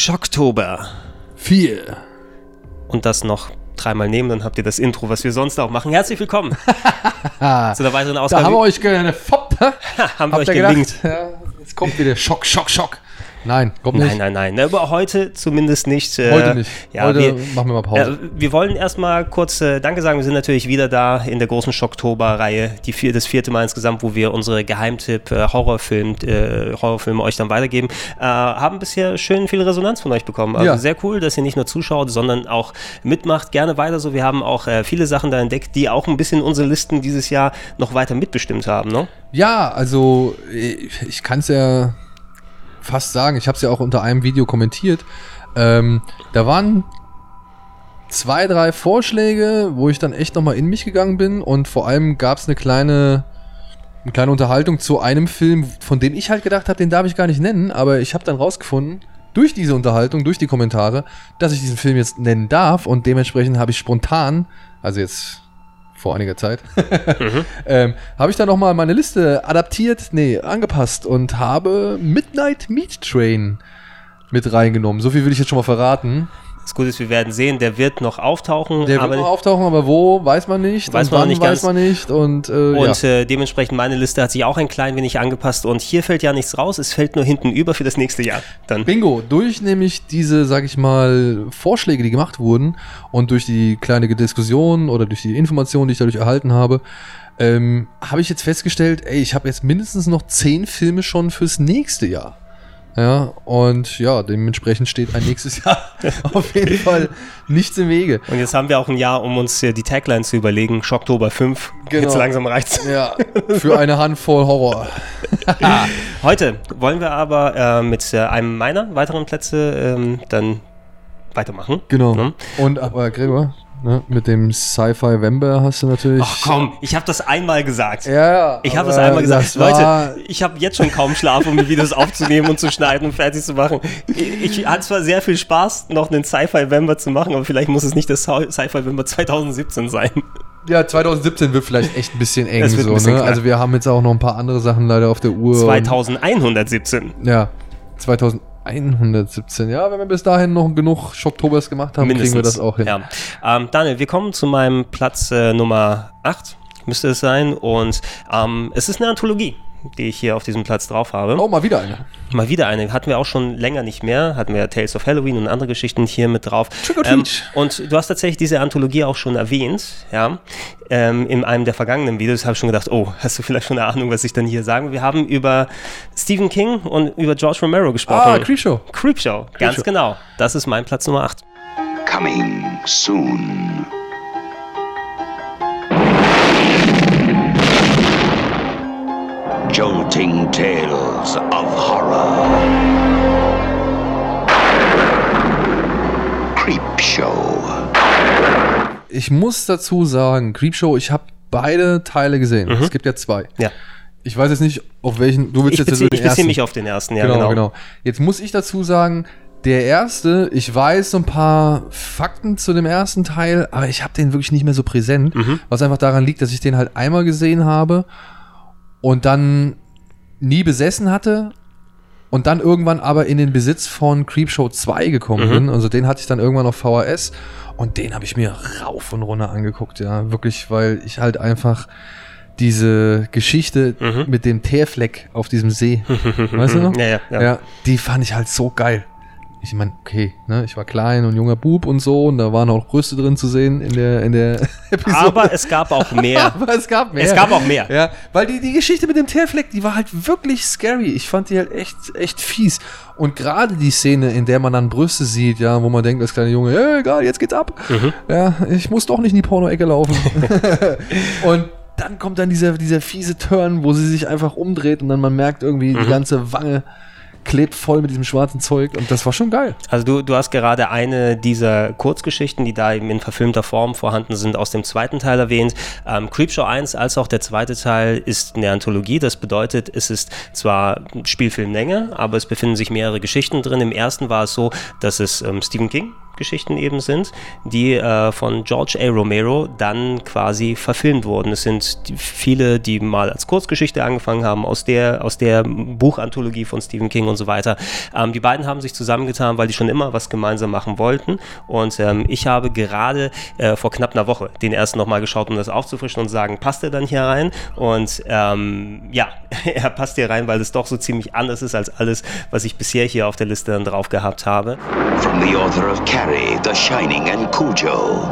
Schocktober. Vier. Und das noch dreimal nehmen, dann habt ihr das Intro, was wir sonst auch machen. Herzlich willkommen zu einer weiteren Da Ausgabe. haben wir euch gefoppt, hä? haben wir euch gedacht? Ja, jetzt kommt wieder Schock, Schock, Schock. Nein, kommt nicht. Nein, nein, nein. Aber heute zumindest nicht. äh, Heute nicht. Ja, Heute wir, machen wir mal Pause. äh, wir wollen erstmal kurz äh, Danke sagen. Wir sind natürlich wieder da in der großen Schocktober-Reihe. Vier, das vierte Mal insgesamt, wo wir unsere Geheimtipp-Horrorfilm, äh, Horrorfilme euch dann weitergeben. Äh, haben bisher schön viel Resonanz von euch bekommen. Also Ja. sehr cool, dass ihr nicht nur zuschaut, sondern auch mitmacht. Gerne weiter so. Wir haben auch äh, viele Sachen da entdeckt, die auch ein bisschen unsere Listen dieses Jahr noch weiter mitbestimmt haben. Ne? Ja, also ich, ich kann es ja fast sagen, ich habe es ja auch unter einem Video kommentiert. Ähm, da waren zwei, drei Vorschläge, wo ich dann echt nochmal in mich gegangen bin und vor allem gab es eine kleine, eine kleine Unterhaltung zu einem Film, von dem ich halt gedacht habe, den darf ich gar nicht nennen, aber ich habe dann rausgefunden, durch diese Unterhaltung, durch die Kommentare, dass ich diesen Film jetzt nennen darf und dementsprechend habe ich spontan, also jetzt vor einiger Zeit, ähm, habe ich dann nochmal meine Liste adaptiert, nee, angepasst und habe Midnight Meat Train mit reingenommen. So viel will ich jetzt schon mal verraten. Das Gute ist, wir werden sehen, der wird noch auftauchen. Der aber wird noch auftauchen, aber wo, weiß man nicht. Weiß und man noch nicht weiß ganz. man nicht. Und, äh, Und ja. äh, dementsprechend meine Liste hat sich auch ein klein wenig angepasst und hier fällt ja nichts raus, es fällt nur hinten über für das nächste Jahr. Dann. Bingo, durch nämlich diese, sag ich mal, Vorschläge, die gemacht wurden und durch die kleine Diskussion oder durch die Informationen, die ich dadurch erhalten habe, ähm, habe ich jetzt festgestellt, ey, ich habe jetzt mindestens noch zehn Filme schon fürs nächste Jahr. Ja, und ja, dementsprechend steht ein nächstes Jahr auf jeden Fall nichts im Wege. Und jetzt haben wir auch ein Jahr, um uns die Tagline zu überlegen. Schocktober 5. Genau. Jetzt langsam reicht's. Ja, für eine Handvoll Horror. Heute wollen wir aber äh, mit äh, einem meiner weiteren Plätze ähm, dann weitermachen. Genau. Ne? Und aber Gregor, Ne? Mit dem Sci-Fi Wember hast du natürlich. Ach komm, ich habe das einmal gesagt. Ja, ja. ich habe das einmal gesagt. Das Leute, ich habe jetzt schon kaum Schlaf, um die Videos aufzunehmen und zu schneiden und fertig zu machen. Ich, ich hatte zwar sehr viel Spaß, noch einen Sci-Fi Wember zu machen, aber vielleicht muss es nicht das Sci-Fi Wember 2017 sein. Ja, 2017 wird vielleicht echt ein bisschen eng. Ein so, bisschen ne? Also wir haben jetzt auch noch ein paar andere Sachen leider auf der Uhr. 2117. ja, 2000. 117. Ja, wenn wir bis dahin noch genug Schocktobers gemacht haben, Mindestens. kriegen wir das auch hin. Ja. Ähm, Daniel, wir kommen zu meinem Platz äh, Nummer 8, müsste es sein. Und ähm, es ist eine Anthologie die ich hier auf diesem Platz drauf habe. Oh, mal wieder eine. Mal wieder eine. Hatten wir auch schon länger nicht mehr. Hatten wir Tales of Halloween und andere Geschichten hier mit drauf. Trick or Ähm, und du hast tatsächlich diese Anthologie auch schon erwähnt, ja, ähm, in einem der vergangenen Videos habe ich schon gedacht, oh, hast du vielleicht schon eine Ahnung, was ich dann hier sage? Wir haben über Stephen King und über George Romero gesprochen. Ah, Creepshow. Creepshow, ganz Creepshow. genau. Das ist mein Platz Nummer 8. Coming soon. Jolting tales of horror. Creepshow. Ich muss dazu sagen, Creepshow, ich habe beide Teile gesehen. Es gibt ja zwei. Ja. Ich weiß jetzt nicht, auf welchen. Du willst Ich jetzt beziehe den ich beziehe ersten. mich auf den ersten, ja, genau, genau. genau, Jetzt muss ich dazu sagen, der erste, ich weiß so ein paar Fakten zu dem ersten Teil, aber ich habe den wirklich nicht mehr so präsent, Mhm. was einfach daran liegt, dass ich den halt einmal gesehen habe und dann nie besessen hatte und dann irgendwann aber in den Besitz von Creepshow 2 gekommen Mhm. bin. Also den hatte ich dann irgendwann auf VHS und den habe ich mir rauf und runter angeguckt, ja, wirklich, weil ich halt einfach diese Geschichte Mhm. mit dem Teerfleck auf diesem See, weißt du noch? Ja, ja, ja. Ja, die fand ich halt so geil. Ich meine, okay, ne, ich war klein und junger Bub und so und da waren auch Brüste drin zu sehen in der, in der Episode. Aber es gab auch mehr. Aber es gab mehr. Es gab auch mehr. Ja, weil die, die Geschichte mit dem Teerfleck, die war halt wirklich scary. Ich fand die halt echt, echt fies. Und gerade die Szene, in der man dann Brüste sieht, ja, wo man denkt als kleiner Junge, ja, egal, jetzt geht's ab. Mhm. Ja, ich muss doch nicht in die Porno-Ecke laufen. und dann kommt dann dieser, dieser fiese Turn, wo sie sich einfach umdreht und dann man merkt irgendwie, Mhm. die ganze Wange klebt voll mit diesem schwarzen Zeug und das war schon geil. Also du, du hast gerade eine dieser Kurzgeschichten, die da eben in verfilmter Form vorhanden sind, aus dem zweiten Teil erwähnt. Ähm, Creepshow 1 als auch der zweite Teil ist eine Anthologie. Das bedeutet, es ist zwar Spielfilmlänge, aber es befinden sich mehrere Geschichten drin. Im ersten war es so, dass es ähm, Stephen King Geschichten eben sind, die äh, von George A. Romero dann quasi verfilmt wurden. Es sind die, viele, die mal als Kurzgeschichte angefangen haben, aus der, aus der Buchanthologie von Stephen King und so weiter. Ähm, die beiden haben sich zusammengetan, weil die schon immer was gemeinsam machen wollten. Und ähm, ich habe gerade äh, vor knapp einer Woche den ersten nochmal geschaut, um das aufzufrischen und zu sagen, passt er dann hier rein? Und ähm, ja, er passt hier rein, weil es doch so ziemlich anders ist als alles, was ich bisher hier auf der Liste dann drauf gehabt habe. From the author of Carrie, The Shining, and Cujo.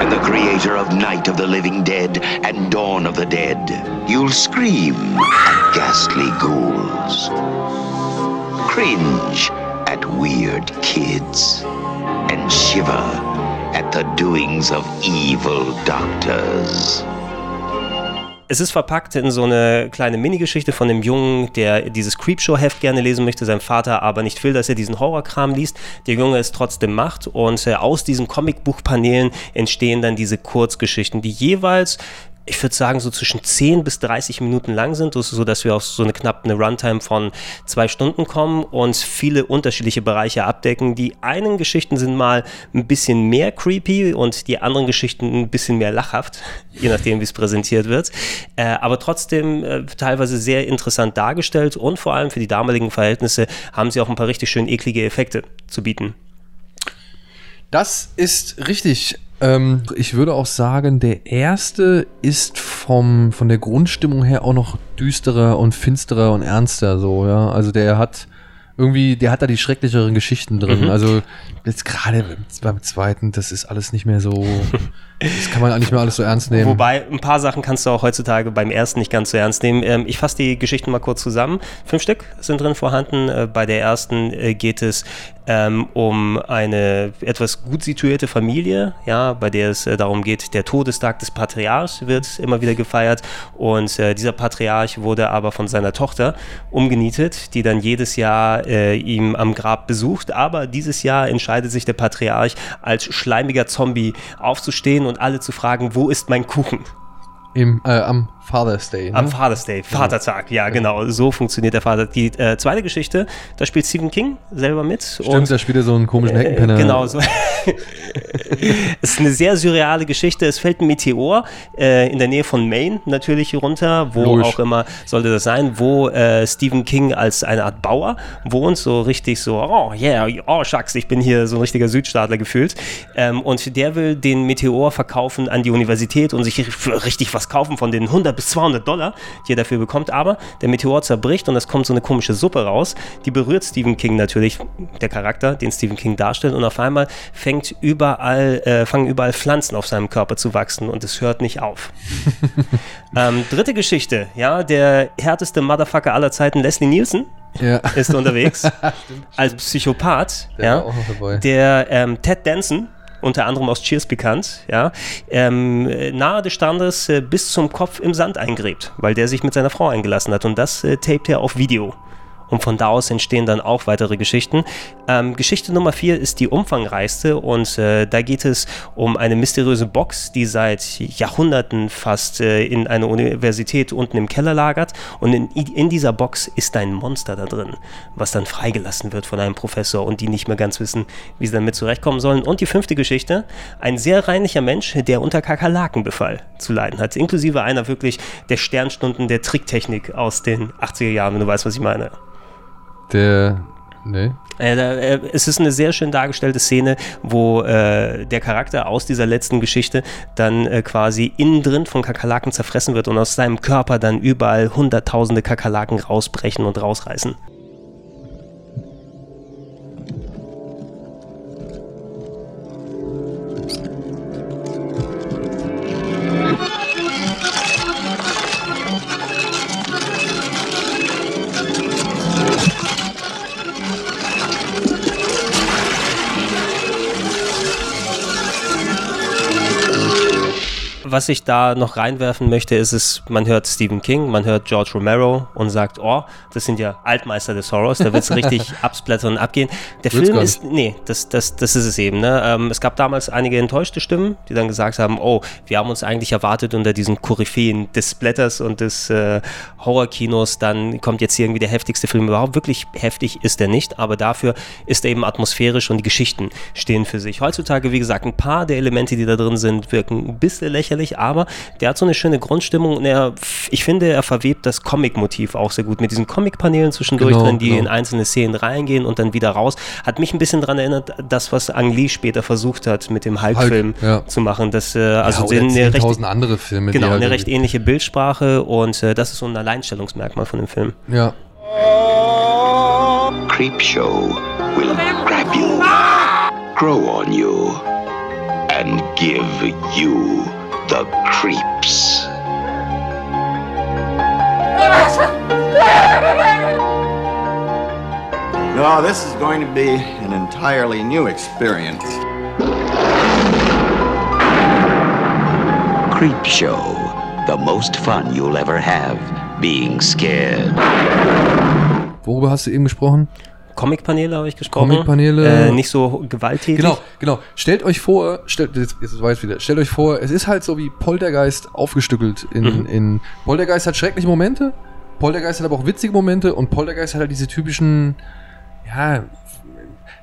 And the creator of Night of the Living Dead and Dawn of the Dead. You'll scream at ghastly ghouls. Cringe at weird kids. And shiver at the doings of evil doctors. Es ist verpackt in so eine kleine Minigeschichte von dem Jungen, der dieses Creepshow-Heft gerne lesen möchte, sein Vater aber nicht will, dass er diesen Horrorkram liest. Der Junge es trotzdem macht und äh, aus diesen Comicbuchpanelen entstehen dann diese Kurzgeschichten, die jeweils ich würde sagen, so zwischen 10 bis 30 Minuten lang sind, so dass wir auf so eine knapp eine Runtime von zwei Stunden kommen und viele unterschiedliche Bereiche abdecken. Die einen Geschichten sind mal ein bisschen mehr creepy und die anderen Geschichten ein bisschen mehr lachhaft, je nachdem, wie es präsentiert wird. Äh, aber trotzdem äh, teilweise sehr interessant dargestellt und vor allem für die damaligen Verhältnisse haben sie auch ein paar richtig schön eklige Effekte zu bieten. Das ist richtig. Ähm, ich würde auch sagen, der erste ist vom, von der Grundstimmung her auch noch düsterer und finsterer und ernster so, ja. Also der hat irgendwie, der hat da die schrecklicheren Geschichten drin. Mhm. Also jetzt gerade beim zweiten, das ist alles nicht mehr so, das kann man auch nicht mehr alles so ernst nehmen. Wobei, ein paar Sachen kannst du auch heutzutage beim ersten nicht ganz so ernst nehmen. Ähm, ich fasse die Geschichten mal kurz zusammen. Fünf Stück sind drin vorhanden. Äh, bei der ersten äh, geht es ähm, um eine etwas gut situierte Familie, ja, bei der es äh, darum geht, der Todestag des Patriarchs wird immer wieder gefeiert und äh, dieser Patriarch wurde aber von seiner Tochter umgenietet, die dann jedes Jahr äh, ihm am Grab besucht, aber dieses Jahr entscheidet sich der Patriarch als schleimiger Zombie aufzustehen und alle zu fragen, wo ist mein Kuchen? Im, äh, am Father's Day. Ne? Am Father's Day, Vatertag, ja, genau. So funktioniert der Vater. Die äh, zweite Geschichte, da spielt Stephen King selber mit. Stimmt, da spielt er so einen komischen Heckenpenner. Äh, genau, so. es ist eine sehr surreale Geschichte. Es fällt ein Meteor äh, in der Nähe von Maine natürlich runter, wo Logisch. auch immer sollte das sein, wo äh, Stephen King als eine Art Bauer wohnt, so richtig so, oh yeah, oh shucks, ich bin hier so ein richtiger Südstaatler gefühlt. Ähm, und der will den Meteor verkaufen an die Universität und sich für richtig was kaufen von den 100 bis 200 Dollar, die er dafür bekommt. Aber der Meteor zerbricht und es kommt so eine komische Suppe raus. Die berührt Stephen King natürlich, der Charakter, den Stephen King darstellt. Und auf einmal fängt überall, äh, fangen überall Pflanzen auf seinem Körper zu wachsen und es hört nicht auf. ähm, dritte Geschichte, ja, der härteste Motherfucker aller Zeiten, Leslie Nielsen, Ja. ist unterwegs als Psychopath, Der ja, der ähm, Ted Danson, unter anderem aus Cheers bekannt, ja, ähm, äh, nahe des Strandes äh, bis zum Kopf im Sand eingräbt, weil der sich mit seiner Frau eingelassen hat und das äh, tapet er auf Video. Und von da aus entstehen dann auch weitere Geschichten. Ähm, Geschichte Nummer vier ist die umfangreichste und äh, da geht es um eine mysteriöse Box, die seit Jahrhunderten fast äh, in einer Universität unten im Keller lagert. Und in, in dieser Box ist ein Monster da drin, was dann freigelassen wird von einem Professor und die nicht mehr ganz wissen, wie sie damit zurechtkommen sollen. Und die fünfte Geschichte, ein sehr reinlicher Mensch, der unter Kakerlakenbefall zu leiden hat, inklusive einer wirklich der Sternstunden der Tricktechnik aus den 80er Jahren, wenn du weißt, was ich meine. Der, ne? Äh, äh, es ist eine sehr schön dargestellte Szene, wo äh, der Charakter aus dieser letzten Geschichte dann äh, quasi innen drin von Kakerlaken zerfressen wird und aus seinem Körper dann überall hunderttausende Kakerlaken rausbrechen und rausreißen. Was ich da noch reinwerfen möchte, ist es, man hört Stephen King, man hört George Romero und sagt, oh, das sind ja Altmeister des Horrors, da wird es richtig absplattern und abgehen. Der Wird's Film ist, nee, das, das, das ist es eben. Ne? Ähm, es gab damals einige enttäuschte Stimmen, die dann gesagt haben, oh, wir haben uns eigentlich erwartet unter diesen Koryphäen des Splatters und des äh, Horrorkinos, dann kommt jetzt hier irgendwie der heftigste Film überhaupt. Wirklich heftig ist er nicht, aber dafür ist er eben atmosphärisch und die Geschichten stehen für sich. Heutzutage, wie gesagt, ein paar der Elemente, die da drin sind, wirken ein bisschen lächerlich, aber der hat so eine schöne Grundstimmung und er, ich finde, er verwebt das Comic-Motiv auch sehr gut mit diesen Comic-Paneelen zwischendurch Genau, drin, die genau. in einzelne Szenen reingehen und dann wieder raus. Hat mich ein bisschen daran erinnert, das, was Ang Lee später versucht hat, mit dem Hulk-Film ja. zu machen. Das, äh, also ja, oder eine recht, 10.000 andere Filme. genau, halt eine recht ähnliche Bildsprache und äh, das ist so ein Alleinstellungsmerkmal von dem Film. Ja, Creepshow will grab you, grow on you, and give you the creeps. No, this is going to be an entirely new experience. Creep Show. the most fun you'll ever have being scared. worüber hast du eben gesprochen? Comic-Paneele habe ich gesprochen. Comic-Paneele. Äh, nicht so gewalttätig. Genau, genau. Stellt euch vor, stellt, jetzt, jetzt weiß wieder, stellt euch vor, es ist halt so wie Poltergeist aufgestückelt in, Mhm. in Poltergeist hat schreckliche Momente, Poltergeist hat aber auch witzige Momente und Poltergeist hat halt diese typischen, ja,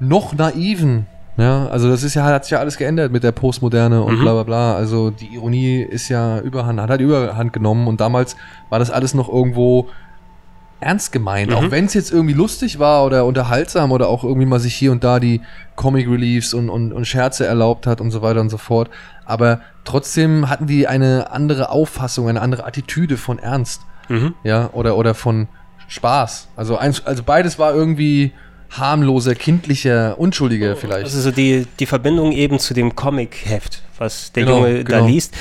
noch naiven, ja, also das ist ja, hat sich ja alles geändert mit der Postmoderne und Mhm. bla bla bla, also die Ironie ist ja überhand, hat halt überhand genommen und damals war das alles noch irgendwo ernst gemeint, Mhm. auch wenn es jetzt irgendwie lustig war oder unterhaltsam oder auch irgendwie mal sich hier und da die Comic Reliefs und, und, und Scherze erlaubt hat und so weiter und so fort. Aber trotzdem hatten die eine andere Auffassung, eine andere Attitüde von Ernst, Mhm. ja, oder, oder von Spaß. Also, eins, also beides war irgendwie harmloser, kindlicher, unschuldiger vielleicht. Also so die, die Verbindung eben zu dem Comic-Heft, was der Genau, Junge da genau. liest,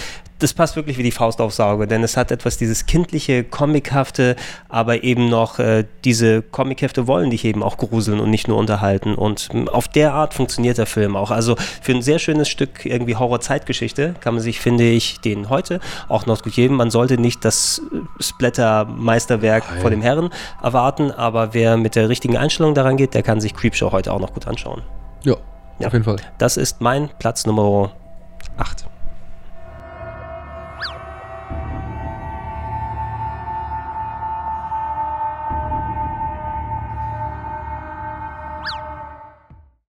das passt wirklich wie die Faust aufs Auge, denn es hat etwas dieses kindliche, comichafte, aber eben noch äh, diese Comichefte wollen dich eben auch gruseln und nicht nur unterhalten und m, auf der Art funktioniert der Film auch. Also für ein sehr schönes Stück irgendwie Horror-Zeitgeschichte kann man sich, finde ich, den heute auch noch gut geben. Man sollte nicht das äh, Splatter-Meisterwerk vor dem Herren erwarten, aber wer mit der richtigen Einstellung daran geht, der kann sich Creepshow heute auch noch gut anschauen. ja, Ja. auf jeden Fall. Das ist mein Platz Nummer